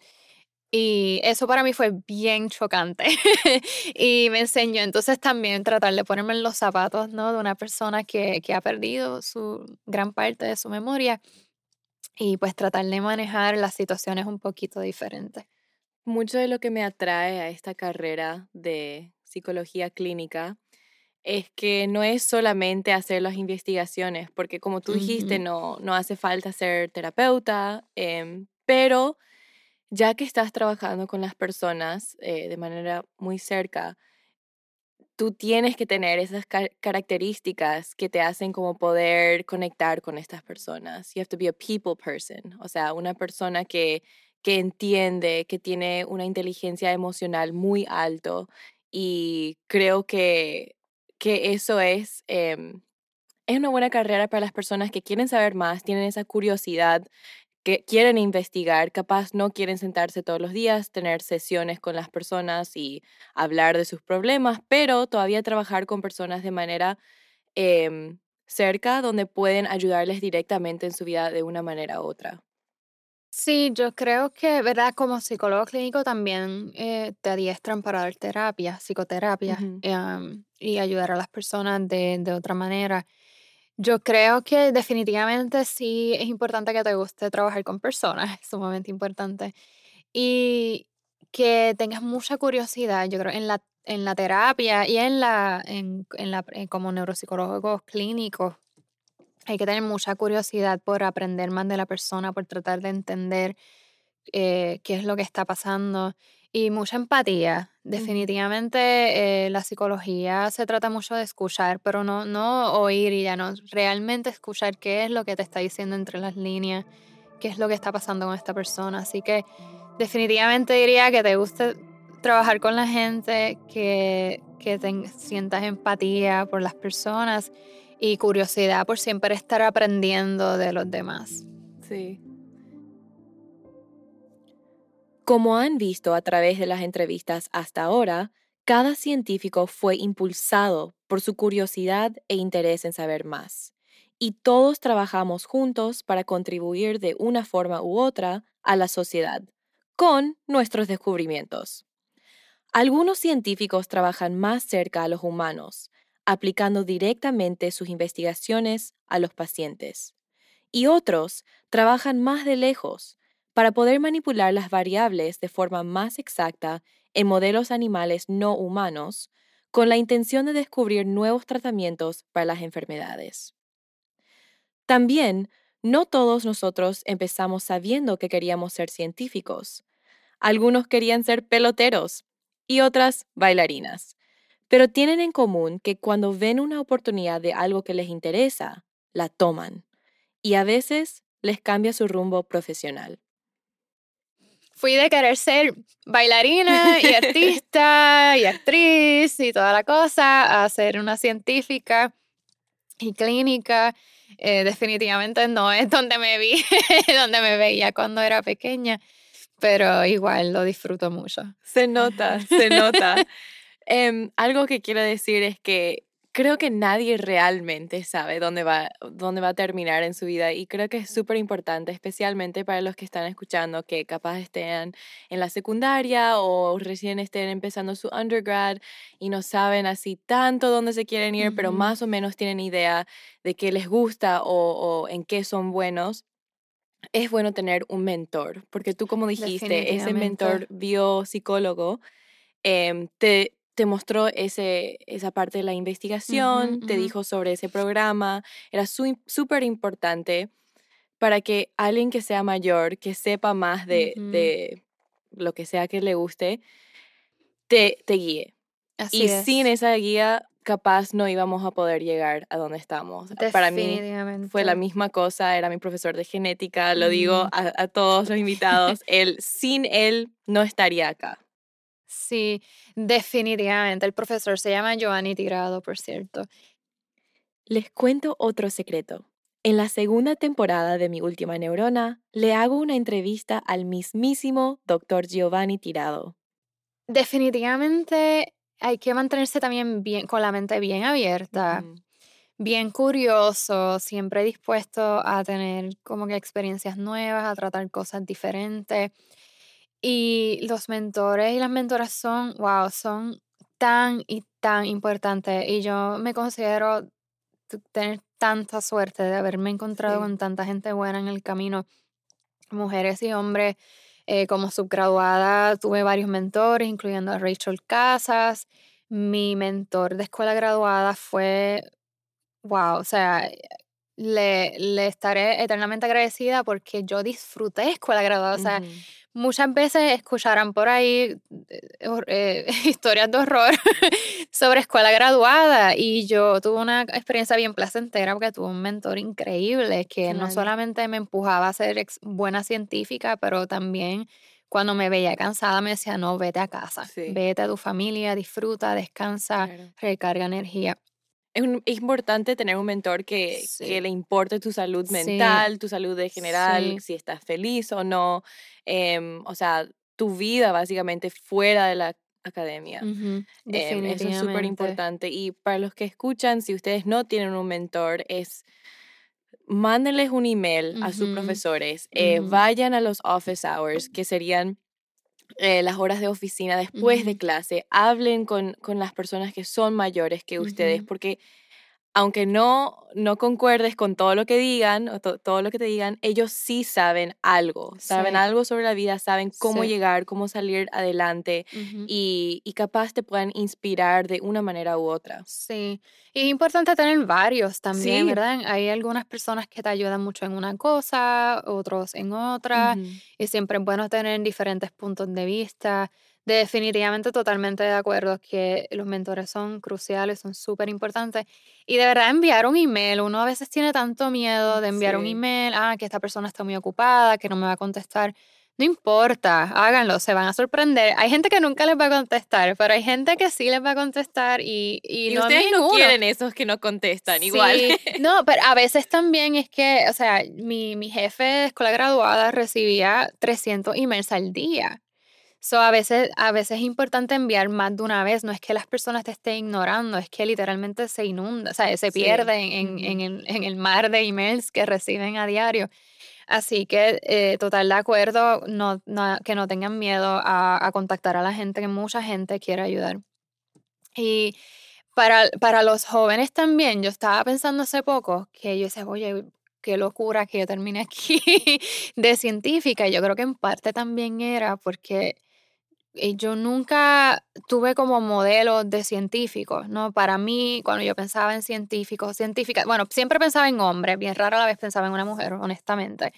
Speaker 2: Y eso para mí fue bien chocante y me enseñó entonces también tratar de ponerme en los zapatos ¿no? de una persona que, que ha perdido su gran parte de su memoria y pues tratar de manejar las situaciones un poquito diferentes.
Speaker 1: Mucho de lo que me atrae a esta carrera de psicología clínica es que no es solamente hacer las investigaciones, porque como tú dijiste, no, no hace falta ser terapeuta, em, pero ya que estás trabajando con las personas eh, de manera muy cerca, tú tienes que tener esas ca- características que te hacen como poder conectar con estas personas. You have to be a people person, o sea, una persona que, que entiende, que tiene una inteligencia emocional muy alto y creo que, que eso es, em, es una buena carrera para las personas que quieren saber más, tienen esa curiosidad que quieren investigar, capaz no quieren sentarse todos los días, tener sesiones con las personas y hablar de sus problemas, pero todavía trabajar con personas de manera em, cerca donde pueden ayudarles directamente en su vida de una manera u otra.
Speaker 2: Sí, yo creo que, ¿verdad? Como psicólogo clínico también eh, te adiestran para dar terapia, psicoterapia, em, y ayudar a las personas de, de otra manera. Yo creo que definitivamente sí es importante que te guste trabajar con personas, es sumamente importante. Y que tengas mucha curiosidad, yo creo, en la, en la terapia y en la, en, en la, en como neuropsicólogos clínicos. Hay que tener mucha curiosidad por aprender más de la persona, por tratar de entender eh, qué es lo que está pasando y mucha empatía. Definitivamente eh, la psicología se trata mucho de escuchar, pero no, no oír y ya no, realmente escuchar qué es lo que te está diciendo entre las líneas, qué es lo que está pasando con esta persona. Así que definitivamente diría que te guste trabajar con la gente, que, que te sientas empatía por las personas y curiosidad por siempre estar aprendiendo de los demás.
Speaker 1: Sí. Como han visto a través de las entrevistas hasta ahora, cada científico fue impulsado por su curiosidad e interés en saber más. Y todos trabajamos juntos para contribuir de una forma u otra a la sociedad, con nuestros descubrimientos. Algunos científicos trabajan más cerca a los humanos, aplicando directamente sus investigaciones a los pacientes. Y otros trabajan más de lejos, para poder manipular las variables de forma más exacta en modelos animales no humanos, con la intención de descubrir nuevos tratamientos para las enfermedades. También, no todos nosotros empezamos sabiendo que queríamos ser científicos. Algunos querían ser peloteros y otras bailarinas, pero tienen en común que cuando ven una oportunidad de algo que les interesa, la toman y a veces les cambia su rumbo profesional.
Speaker 2: Fui de querer ser bailarina y artista y actriz y toda la cosa a ser una científica y clínica. Eh, definitivamente no es donde me vi, donde me veía cuando era pequeña, pero igual lo disfruto mucho.
Speaker 1: Se nota, se nota. Em, algo que quiero decir es que creo que nadie realmente sabe dónde va, dónde va a terminar en su vida y creo que es súper importante, especialmente para los que están escuchando que capaz estén en la secundaria o recién estén empezando su undergrad y no saben así tanto dónde se quieren ir, pero
Speaker 2: Ujú.
Speaker 1: más o menos tienen idea de qué les gusta o, o en qué son buenos. Es bueno tener un mentor, porque tú como dijiste, ese mentor biopsicólogo em, te, te mostró ese, esa parte de la investigación, te dijo sobre ese programa, era súper importante para que alguien que sea mayor, que sepa más de, de lo que sea que le guste, te, te guíe.
Speaker 2: Así
Speaker 1: Y
Speaker 2: es.
Speaker 1: sin esa guía, capaz no íbamos a poder llegar a donde estamos. Para mí fue la misma cosa, era mi profesor de genética, lo digo a, a todos los invitados, él, sin él no estaría acá.
Speaker 2: Sí, definitivamente. El profesor se llama Giovanni Tirado, por cierto.
Speaker 1: Les cuento otro secreto. En la segunda temporada de Mi Última Neurona, le hago una entrevista al mismísimo Dr. Giovanni Tirado.
Speaker 2: Definitivamente hay que mantenerse también bien, con la mente bien abierta, bien curioso, siempre dispuesto a tener como que experiencias nuevas, a tratar cosas diferentes. Y los mentores y las mentoras son, wow, son tan y tan importantes. Y yo me considero tener tanta suerte de haberme encontrado
Speaker 1: Sí.
Speaker 2: con tanta gente buena en el camino, mujeres y hombres. Eh, como subgraduada tuve varios mentores, incluyendo a Rachel Casas, mi mentor de escuela graduada fue, wow, o sea, le, le estaré eternamente agradecida porque yo disfruté escuela graduada, o sea, muchas veces escucharán por ahí eh, eh, historias de horror sobre escuela graduada y yo tuve una experiencia bien placentera porque tuve un mentor increíble que no solamente me empujaba a ser buena científica, pero también cuando me veía cansada me decía, no, vete a casa,
Speaker 1: Sí.
Speaker 2: vete a tu familia, disfruta, descansa,
Speaker 1: Claro.
Speaker 2: recarga energía.
Speaker 1: Es, un- es importante tener un mentor que,
Speaker 2: Sí.
Speaker 1: que le importe tu salud
Speaker 2: Sí.
Speaker 1: mental, tu salud en general,
Speaker 2: Sí.
Speaker 1: si estás feliz o no. em, o sea, tu vida básicamente fuera de la academia. Em, eso es súper importante. Y para los que escuchan, si ustedes no tienen un mentor, es mándenles un email a sus profesores, eh, vayan a los office hours, que serían eh, las horas de oficina después de clase, hablen con, con las personas que son mayores que ustedes, porque aunque no, no concuerdes con todo lo que digan o to- todo lo que te digan, ellos sí saben algo, saben
Speaker 2: Sí.
Speaker 1: algo sobre la vida, saben cómo
Speaker 2: Sí.
Speaker 1: llegar, cómo salir adelante y, y capaz te puedan inspirar de una manera u otra.
Speaker 2: Sí, y es importante tener varios también,
Speaker 1: Sí.
Speaker 2: ¿verdad? Hay algunas personas que te ayudan mucho en una cosa, otros en otra, y siempre es bueno tener diferentes puntos de vista. Definitivamente totalmente de acuerdo que los mentores son cruciales, son súper importantes. Y de verdad enviar un email, uno a veces tiene tanto miedo de enviar un email, ah, que esta persona está muy ocupada, que no me va a contestar. No importa, háganlo, se van a sorprender. Hay gente que nunca les va a contestar, pero hay gente que sí les va a contestar y, y,
Speaker 1: Y,
Speaker 2: no es
Speaker 1: ustedes no quieren esos que no contestan igual.
Speaker 2: No, pero a veces también es que, o sea, mi, mi jefe de escuela graduada recibía 300 emails al día. So, a veces, a veces es importante enviar más de una vez. No es que las personas te estén ignorando, es que literalmente se inunda, o sea, se
Speaker 1: Sí,
Speaker 2: pierden en, en
Speaker 1: ujú.
Speaker 2: el, en el mar de emails que reciben a diario. Así que, eh, total de acuerdo, no, no- que no tengan miedo a, a contactar a la gente, que mucha gente quiere ayudar. Y para, para los jóvenes también, yo estaba pensando hace poco que yo decía, oye, qué locura que yo terminé aquí de científica. Y yo creo que en parte también era porque yo nunca tuve como modelos de científicos, ¿no? Para mí, cuando yo pensaba en científicos, científicas, bueno, siempre pensaba en hombres, bien rara la vez pensaba en una mujer, honestamente.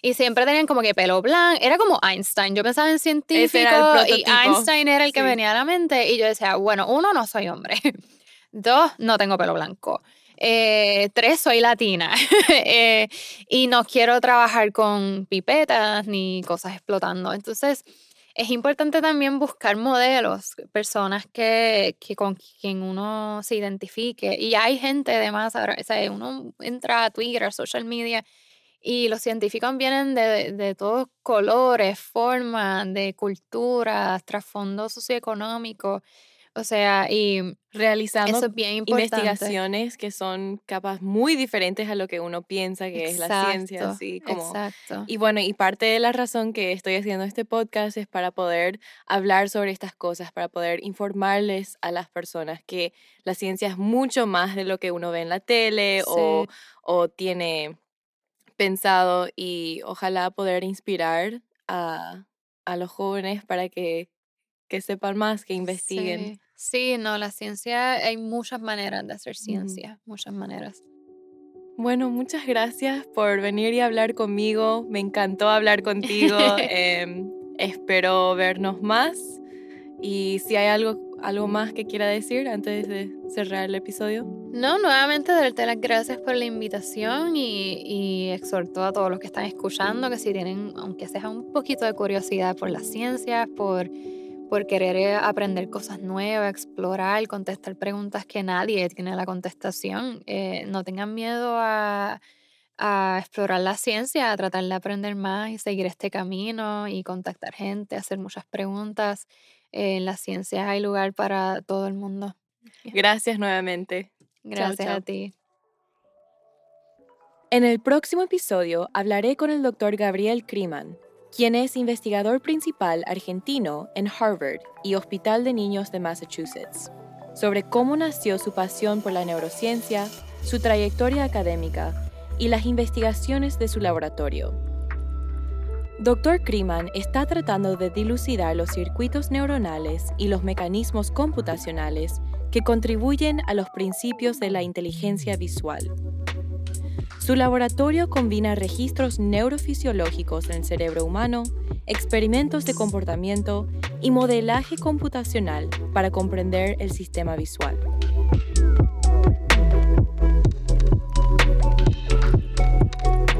Speaker 2: Y siempre tenían como que pelo blanco, era como Einstein, yo pensaba en científicos y Einstein era el que
Speaker 1: sí.
Speaker 2: venía a la mente y yo decía, bueno, uno, no soy hombre, dos, no tengo pelo blanco, eh, tres, soy latina eh, y no quiero trabajar con pipetas ni cosas explotando. Entonces, es importante también buscar modelos, personas que, que con quien uno se identifique. Y hay gente además, ahora, o sea, uno entra a Twitter, a social media, y los científicos vienen de, de todos colores, formas, de culturas, trasfondo socioeconómico. O sea, y
Speaker 1: Realizando
Speaker 2: eso es bien importante.
Speaker 1: investigaciones que son capaz muy diferentes a lo que uno piensa que es la ciencia, así como
Speaker 2: Exacto.
Speaker 1: Y bueno, y parte de la razón que estoy haciendo este podcast es para poder hablar sobre estas cosas, para poder informarles a las personas que la ciencia es mucho más de lo que uno ve en la tele o tiene pensado y ojalá poder inspirar a, a los jóvenes para que, que sepan más, que investiguen.
Speaker 2: Sí. Sí, no, la ciencia, hay muchas maneras de hacer ciencia, muchas maneras.
Speaker 1: Bueno, muchas gracias por venir y hablar conmigo. Me encantó hablar contigo. Em, espero vernos más. Y si hay algo, algo más que quiera decir antes de cerrar el episodio.
Speaker 2: No, nuevamente darte las gracias por la invitación y, y exhorto a todos los que están escuchando que si tienen, aunque sea un poquito de curiosidad por las ciencias, por, por querer eh, aprender cosas nuevas, explorar, contestar preguntas que nadie tiene la contestación, eh, no tengan miedo a, a explorar la ciencia, a tratar de aprender más y seguir este camino y contactar gente, hacer muchas preguntas. Eh, en las ciencias hay lugar para todo el mundo.
Speaker 1: Gracias nuevamente.
Speaker 2: Gracias
Speaker 1: chao.
Speaker 2: a ti.
Speaker 1: En el próximo episodio hablaré con el doctor Gabriel Kriman, quien es investigador principal argentino en Harvard y Hospital de Niños de Massachusetts, sobre cómo nació su pasión por la neurociencia, su trayectoria académica y las investigaciones de su laboratorio. Dr. Kreeman está tratando de dilucidar los circuitos neuronales y los mecanismos computacionales que contribuyen a los principios de la inteligencia visual. Su laboratorio combina registros neurofisiológicos en cerebro humano, experimentos de comportamiento y modelaje computacional para comprender el sistema visual.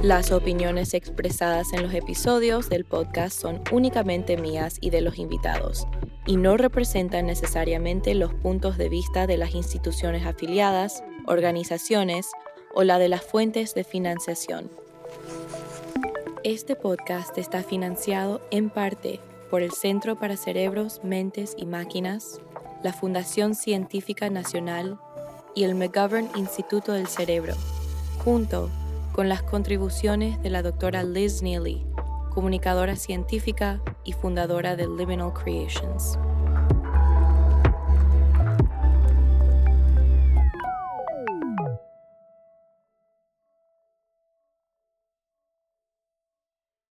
Speaker 1: Las opiniones expresadas en los episodios del podcast son únicamente mías y de los invitados, y no representan necesariamente los puntos de vista de las instituciones afiliadas, organizaciones o la de las fuentes de financiación. Este podcast está financiado en parte por el Centro para Cerebros, Mentes y Máquinas, la Fundación Científica Nacional y el McGovern Instituto del Cerebro, junto con las contribuciones de la doctora Liz Neely, comunicadora científica y fundadora de Liminal Creations.